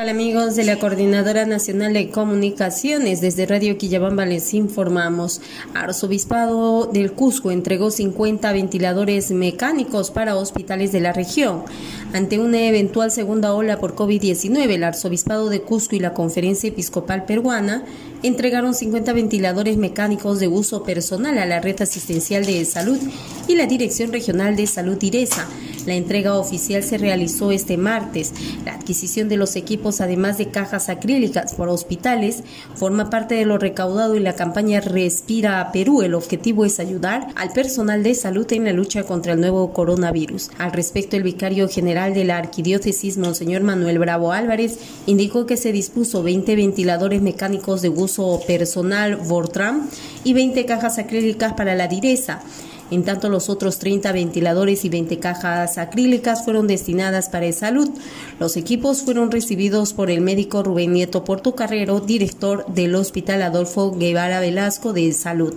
Hola amigos de la Coordinadora Nacional de Comunicaciones, desde Radio Quillabamba les informamos. Arzobispado del Cusco entregó 50 ventiladores mecánicos para hospitales de la región. Ante una eventual segunda ola por COVID-19, el Arzobispado de Cusco y la Conferencia Episcopal Peruana entregaron 50 ventiladores mecánicos de uso personal a la red asistencial de salud y la Dirección Regional de Salud IRESA. La entrega oficial se realizó este martes. La adquisición de los equipos, además de cajas acrílicas por hospitales, forma parte de lo recaudado en la campaña Respira a Perú. El objetivo es ayudar al personal de salud en la lucha contra el nuevo coronavirus. Al respecto, el vicario general de la arquidiócesis, Monseñor Manuel Bravo Álvarez, indicó que se dispuso 20 ventiladores mecánicos de uso personal Vortram y 20 cajas acrílicas para la direza. En tanto, los otros 30 ventiladores y 20 cajas acrílicas fueron destinadas para el salud. Los equipos fueron recibidos por el médico Rubén Nieto Portocarrero, director del Hospital Adolfo Guevara Velasco de Salud.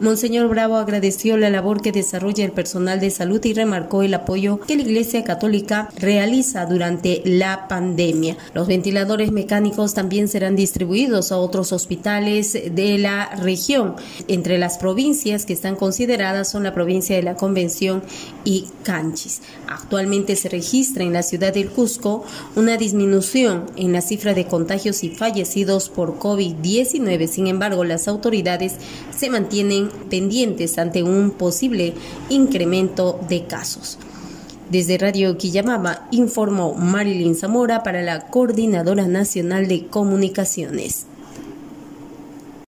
Monseñor Bravo agradeció la labor que desarrolla el personal de salud y remarcó el apoyo que la Iglesia Católica realiza durante la pandemia. Los ventiladores mecánicos también serán distribuidos a otros hospitales de la región. Entre las provincias que están consideradas son la provincia de la Convención y Canchis. Actualmente se registra en la ciudad del Cusco una disminución en la cifra de contagios y fallecidos por COVID-19. Sin embargo, las autoridades se mantienen pendientes ante un posible incremento de casos. Desde Radio Quillamama informó Marilyn Zamora para la Coordinadora Nacional de Comunicaciones.